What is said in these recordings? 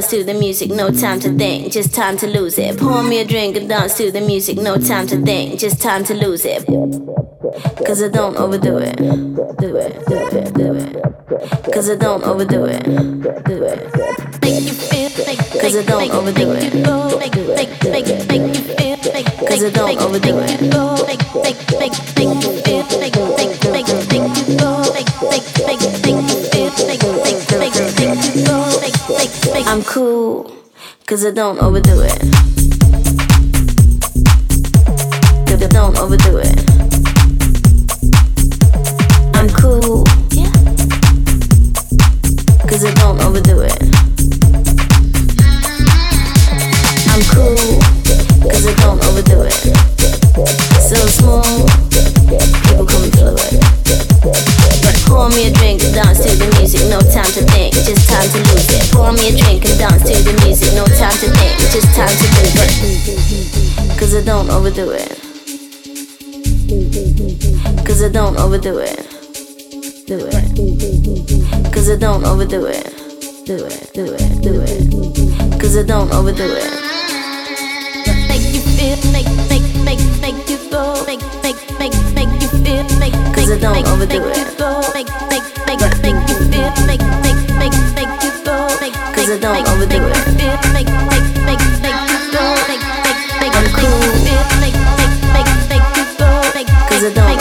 dance to the music, no time to think, just time to lose it. Pour me a drink and dance to the music, no time to think, just time to lose it. Cause I don't overdo it. Do it, do it, do it. Cause I don't overdo it. Do it. Cause I don't overdo it. Make make make you feel like Cause I don't overdo it. I'm cool, cause I don't overdo it. Cause I don't overdo it. Cause I don't overdo it. Cause I don't overdo it. Do it. Cause I don't overdo it. Do it, do it, do it. Cause I don't overdo it. Make you feel, make, make, make, make you go, make, make, make, make you feel, make, Cause I don't overdo it. Make, make, make, make you feel, make, make, make, make you go, make, Cause I don't overdo it. Make, make, make, make make, Cause I don't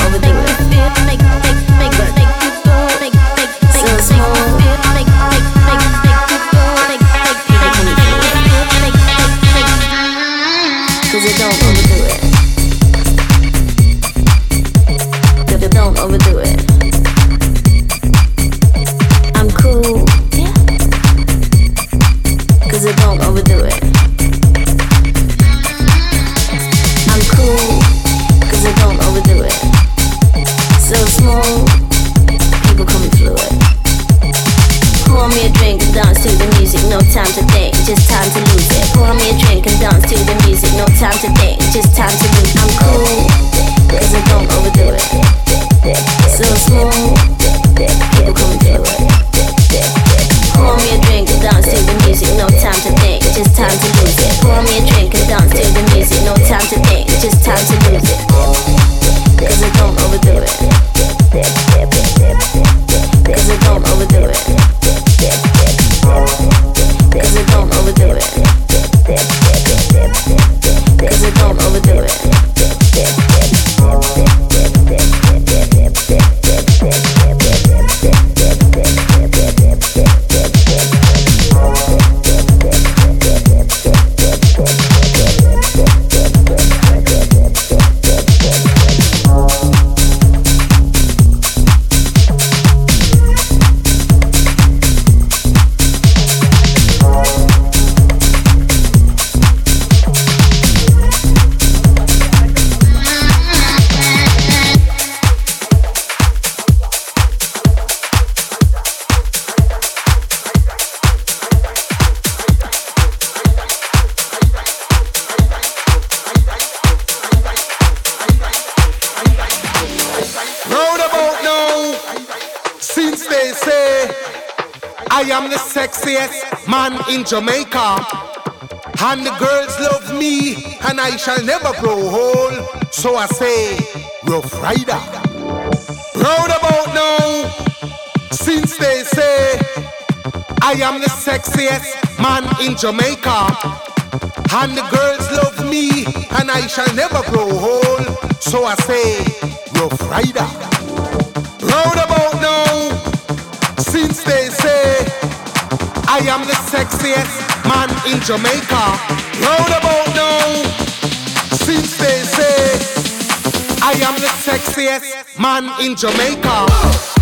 Jamaica, and the girls love me, and I shall never grow old. So I say, Rough Rider. Roundabout now, since they say I am the sexiest man in Jamaica, and the girls love me, and I shall never grow old. So I say, Rough Rider. Roundabout now, since they say I am the sexiest man in Jamaica. Roundabout now, since they say I am the sexiest man in. Jamaica.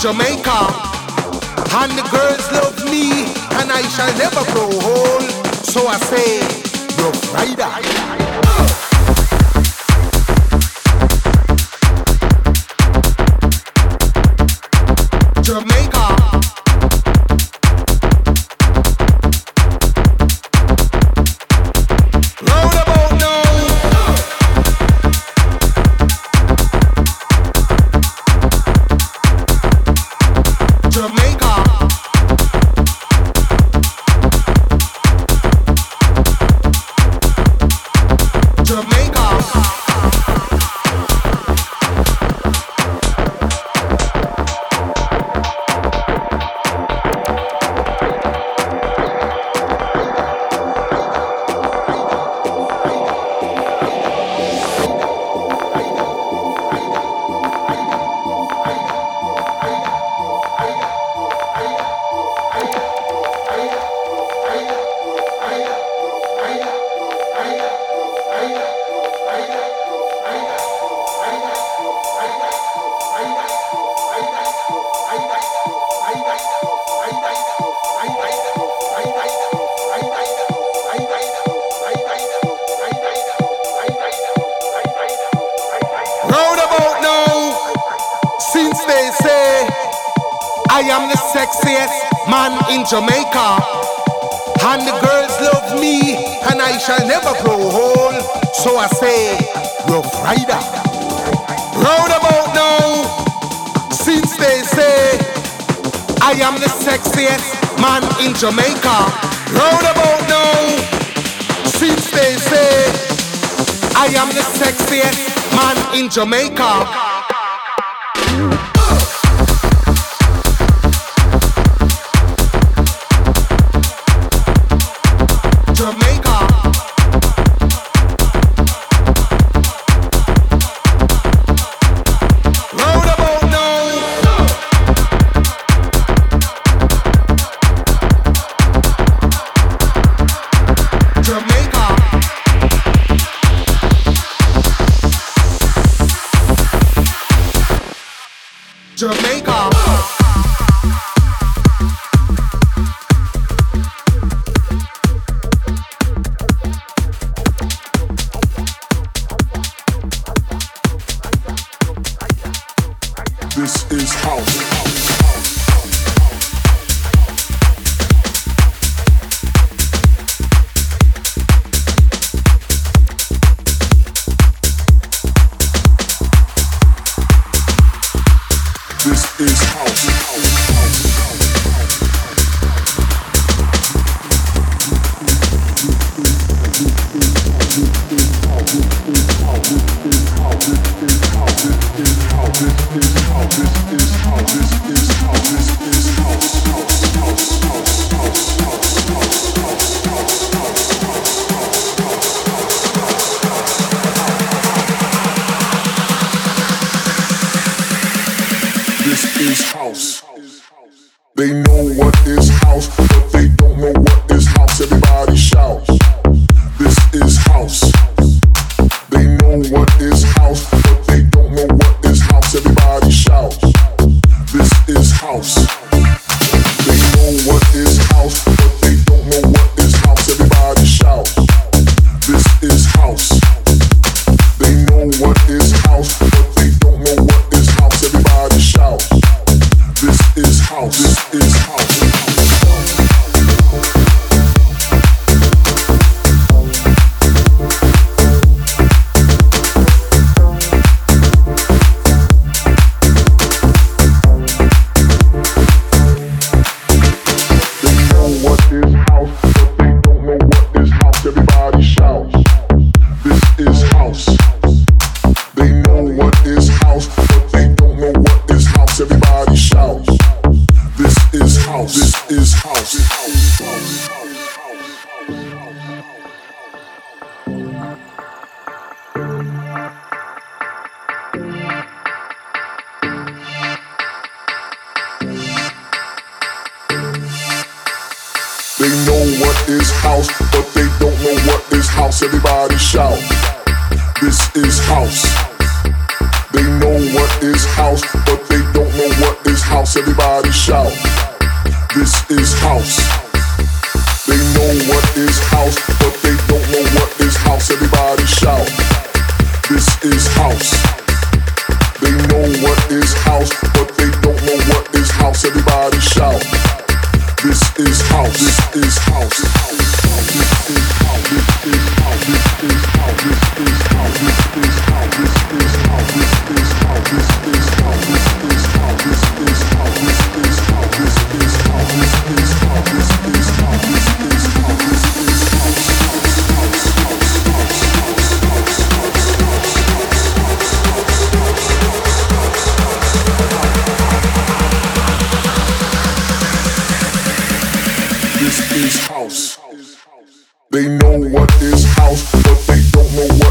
Jamaica. And the girls love me, and I shall never grow old. So I say, Rough Rider. Jamaica. And the girls love me, and I shall never grow old. So I say, Rough Rider. Roundabout now, since they say I am the sexiest man in Jamaica. Roundabout now, since they say I am the sexiest man in Jamaica. Shout. house. They know what is house, but they don't know what.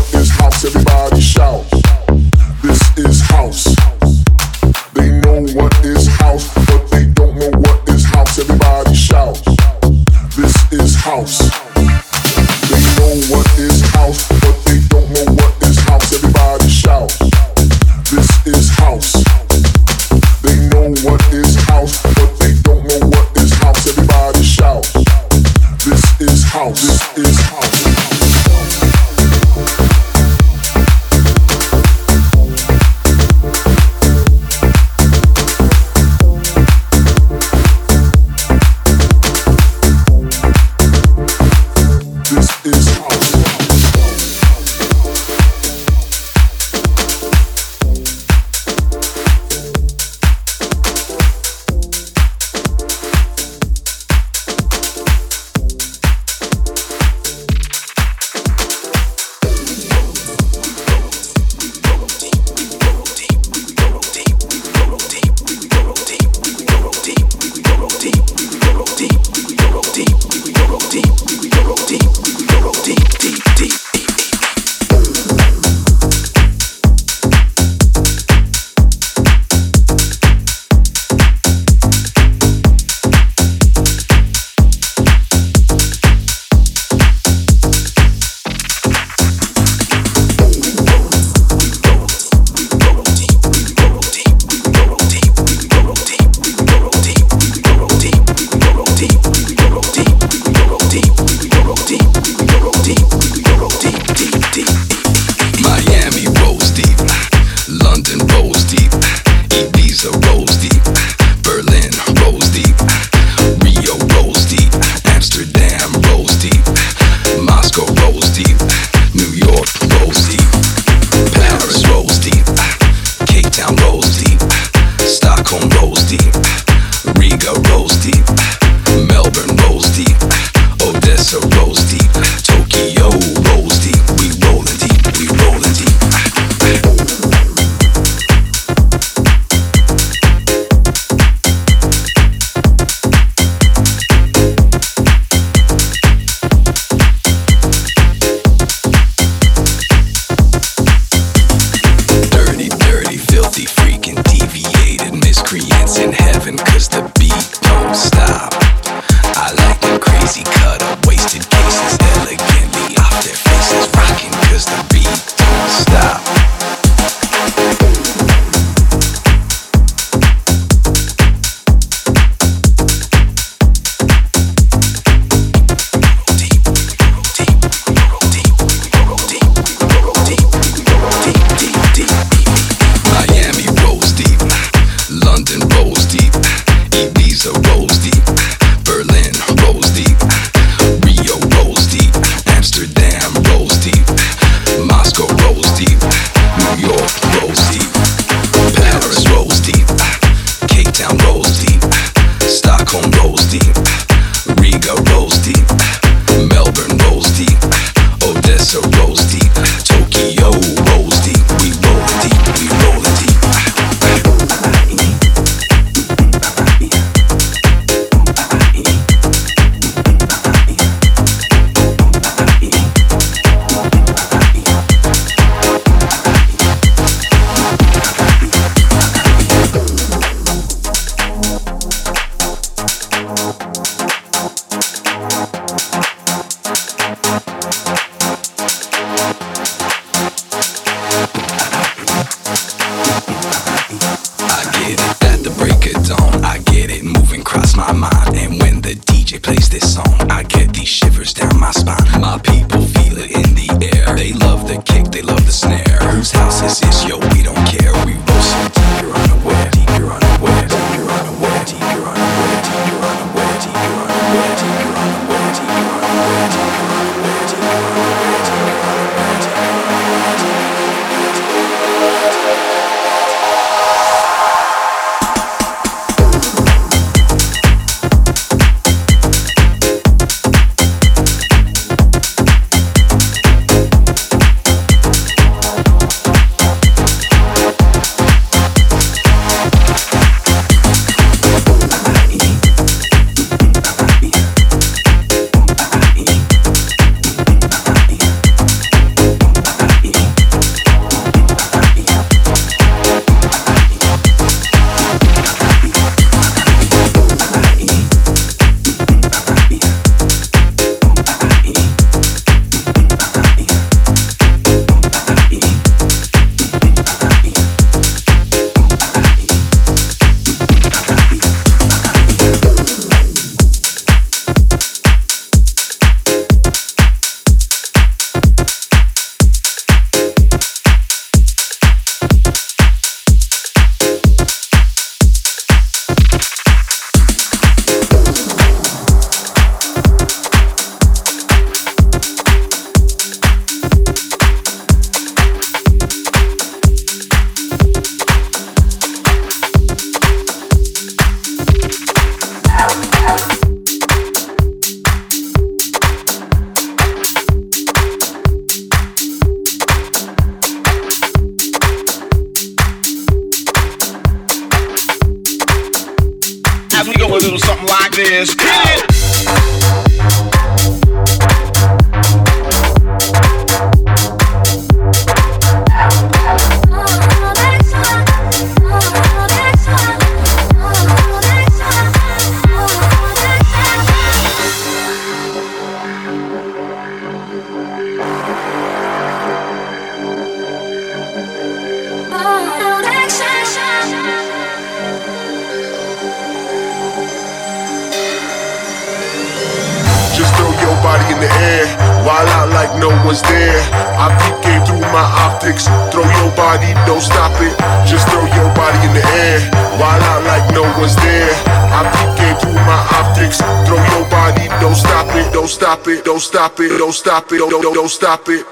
was there. I peeking through my optics. Throw your body, don't stop it, don't stop it, don't stop it, don't stop it, don't don't, don't stop it.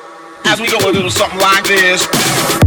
As we go a little something like this.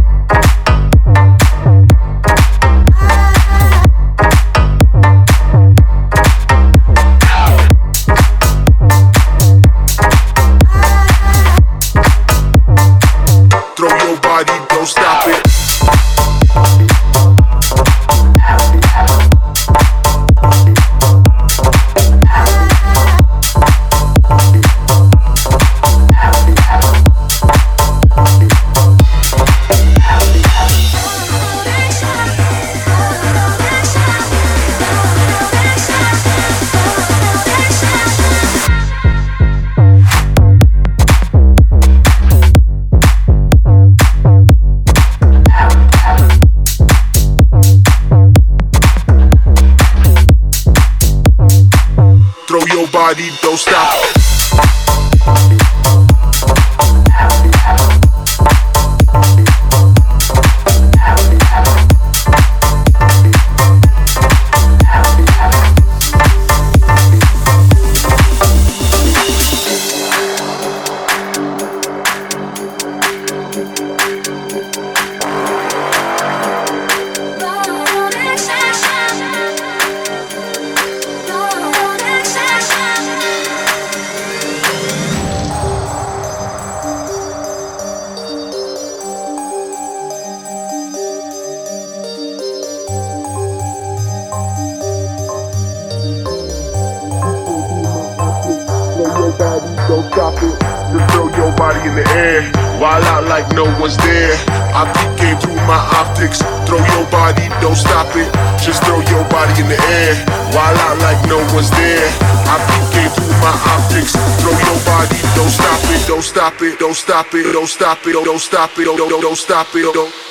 Don't stop it, don't stop it, don't don't don't stop it, don't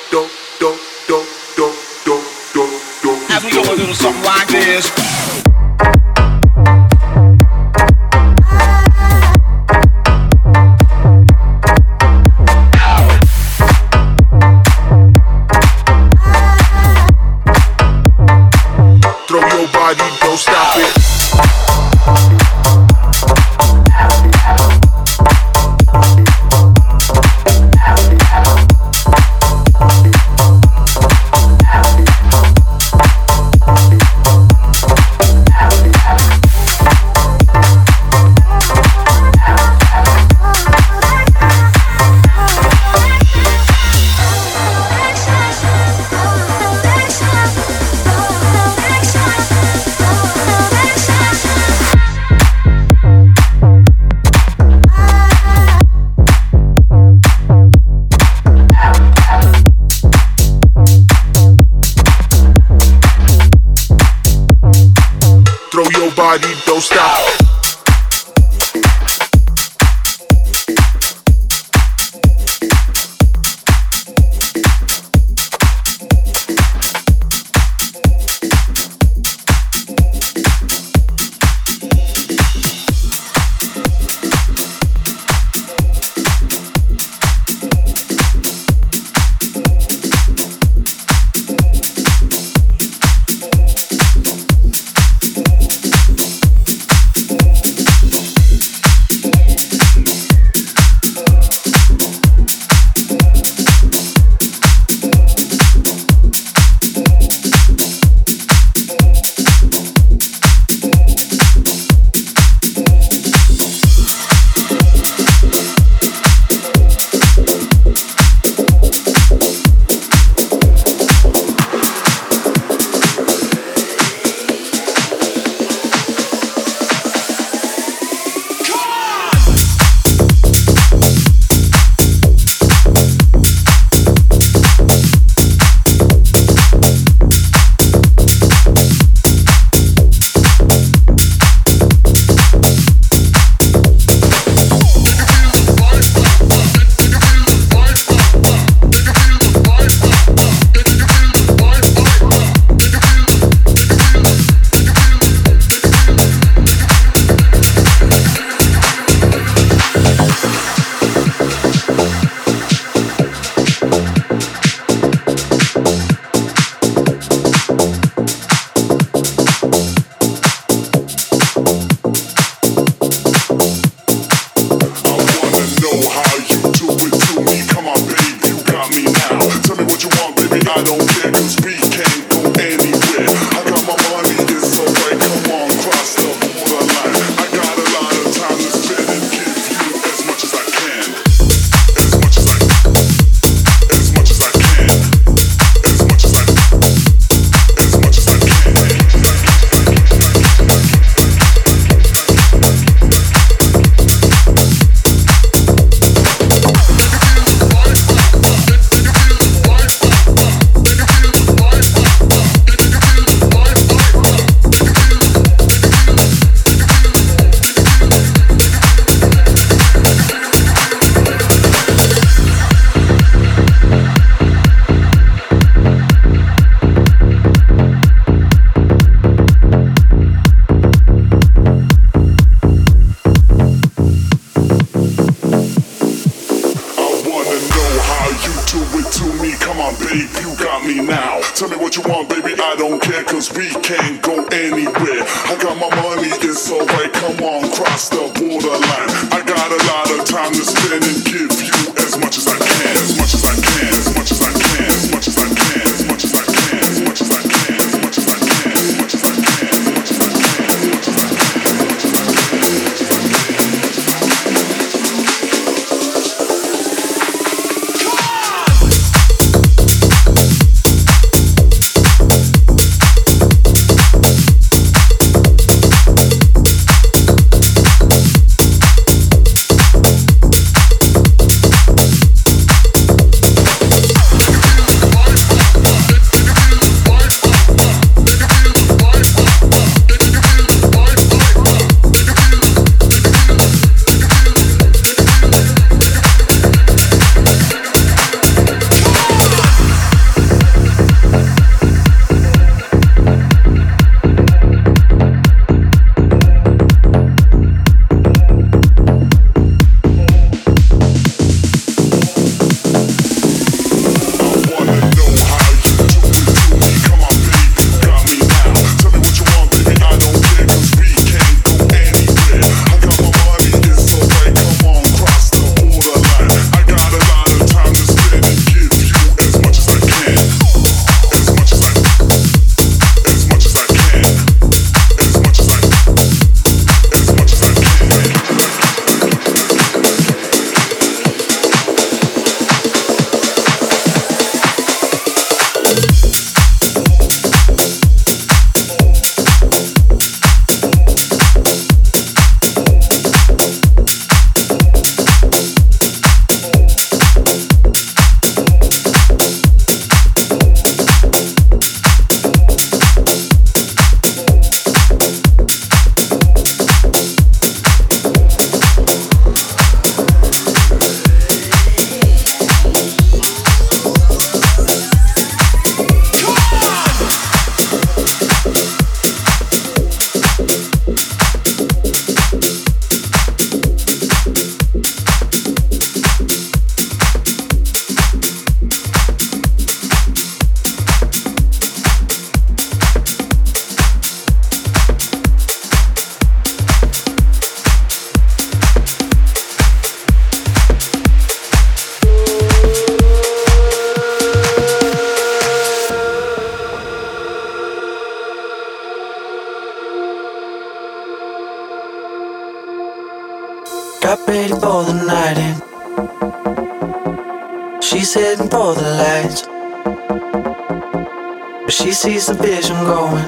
He sees the vision going.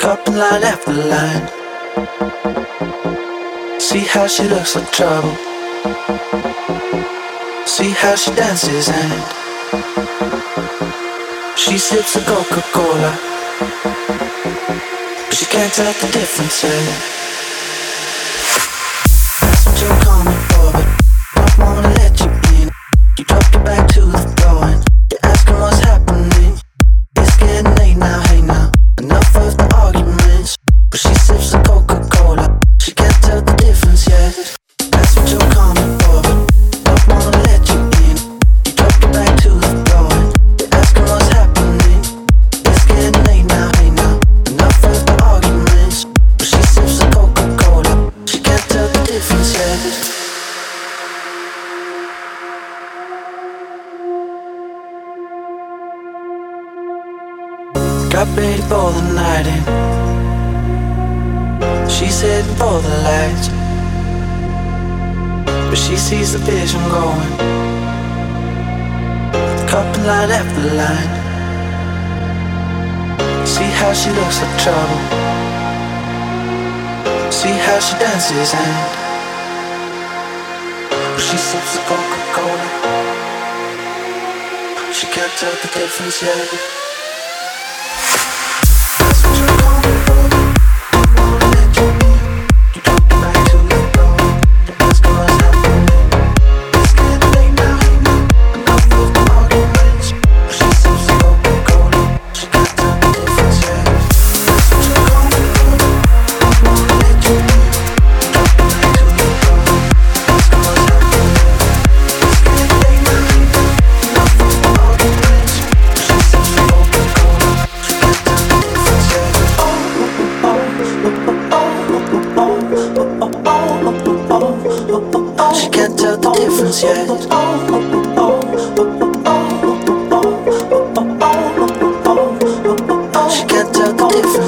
Couple line after line. See how she looks like trouble. See how she dances and she sips a Coca Cola. But she can't tell the difference. Anymore. funciona.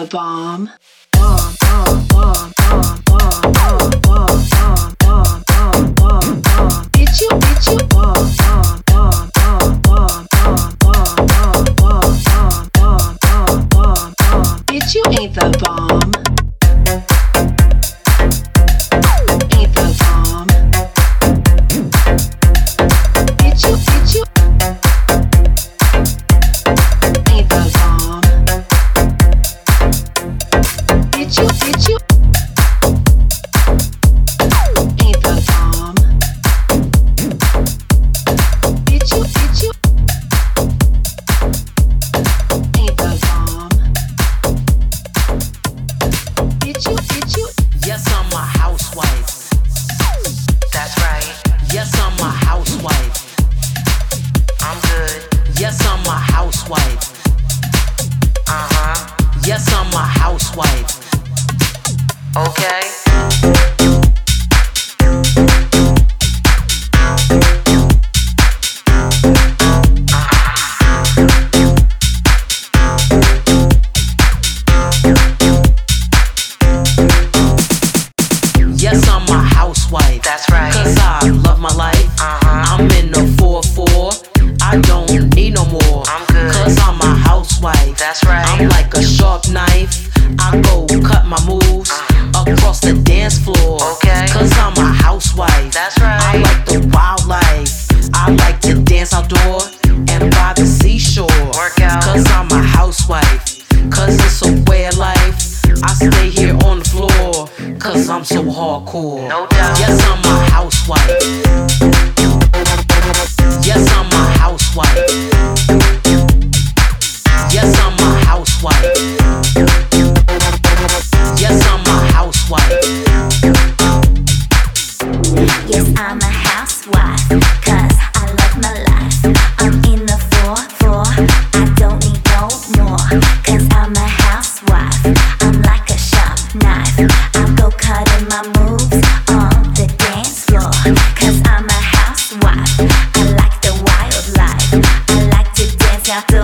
a bomb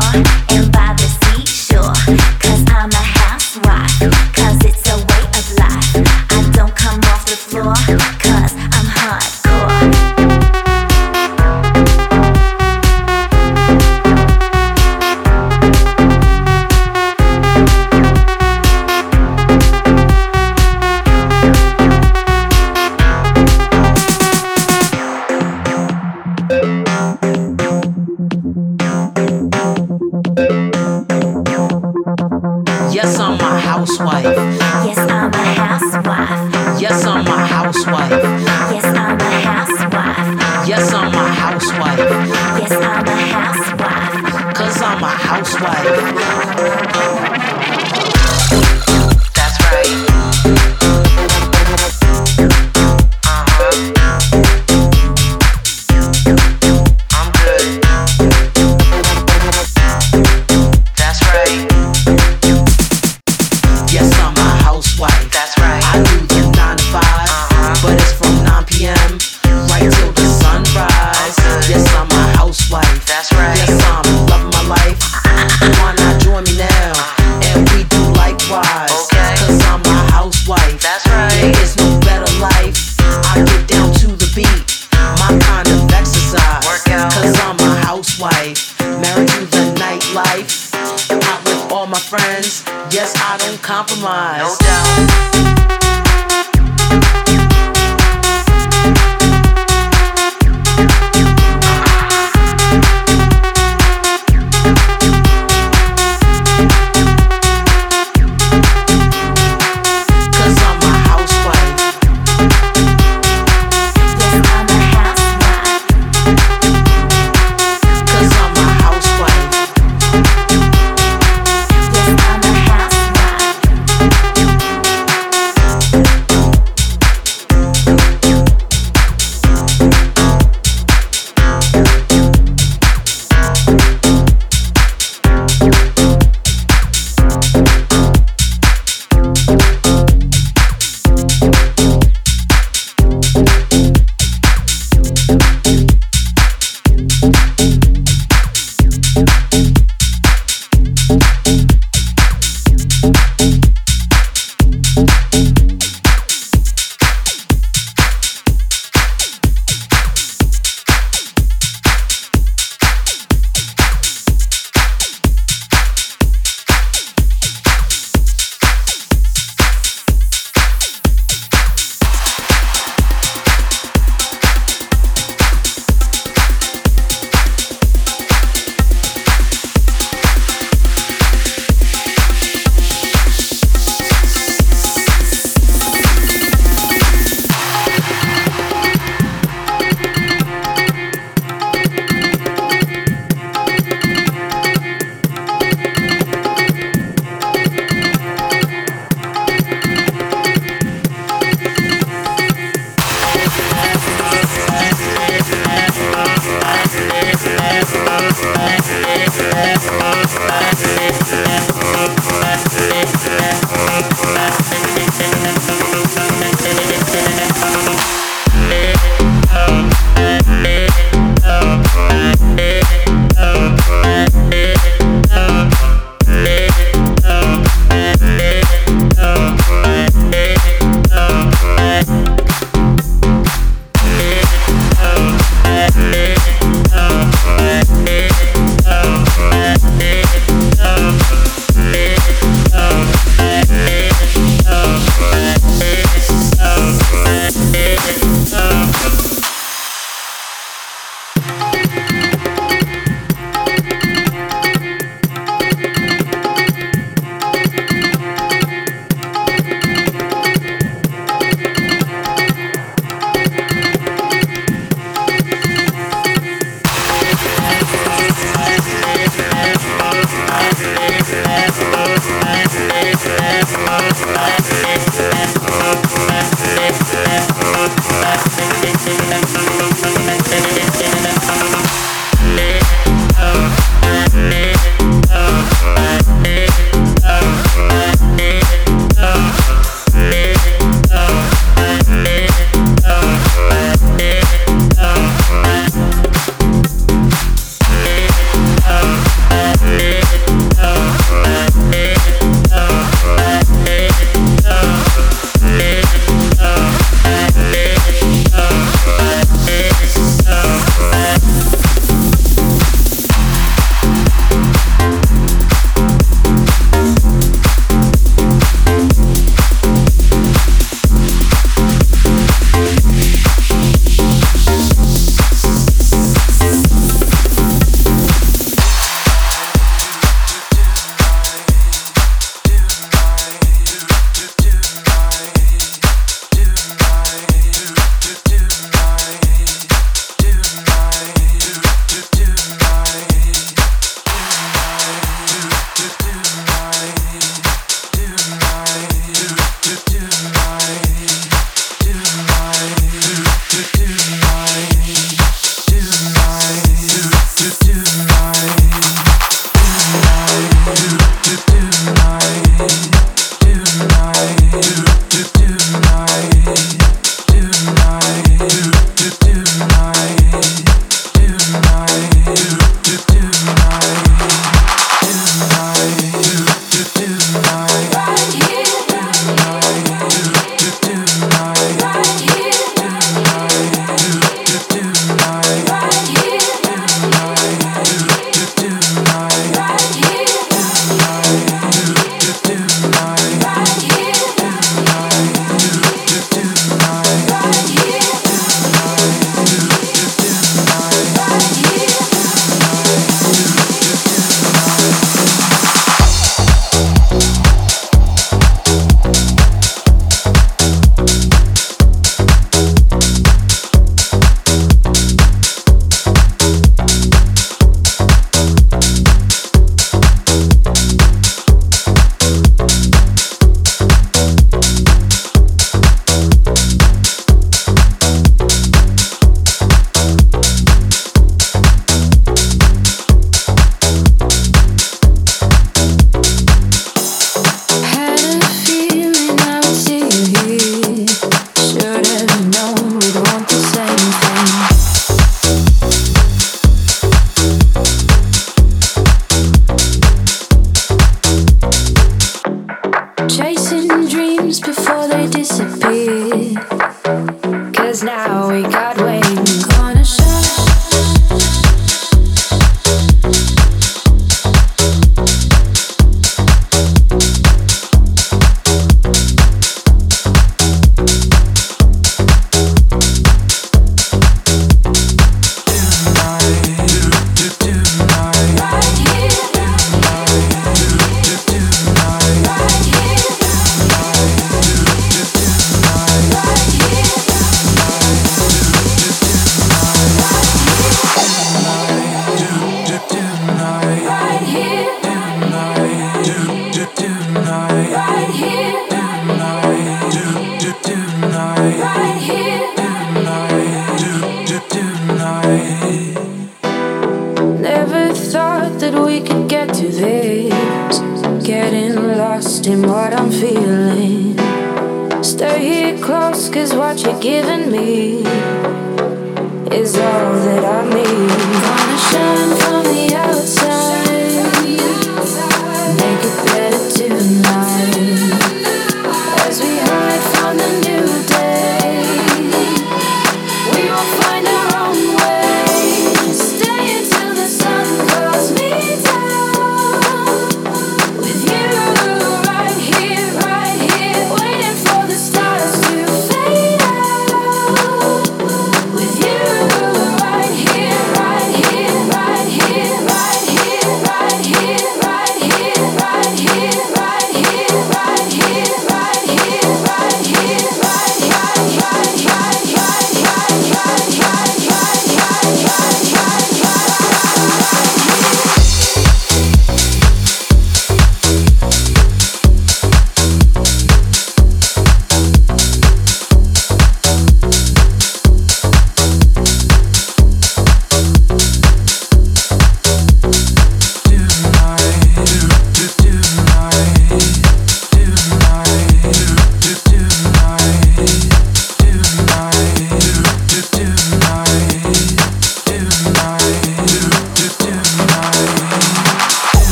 and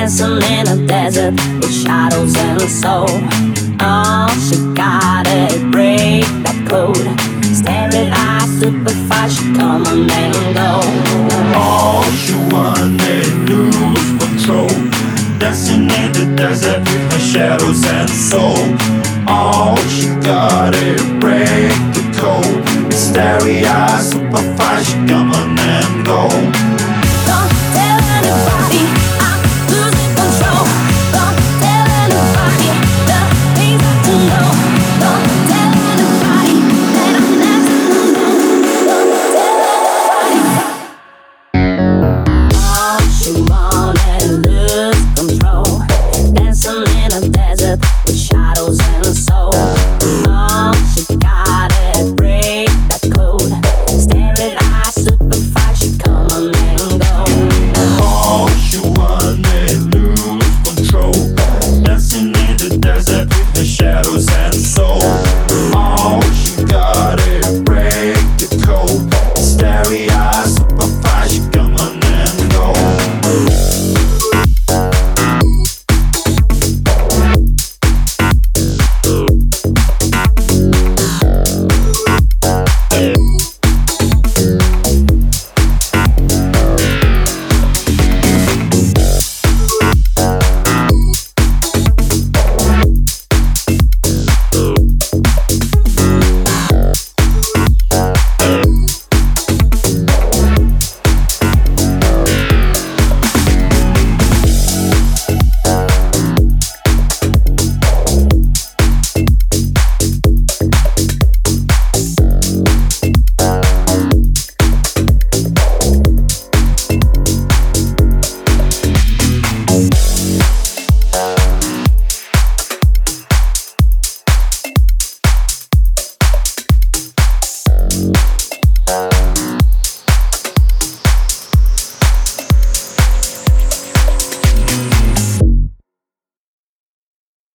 dancing in a desert with shadows and soul. Oh, she got it, break that code. Staring at superfast, she come on and go. All she wanted was control. Dancing in the desert with shadows and soul. All she got it, break the code. Staring Stereo, superfast, she come on and go.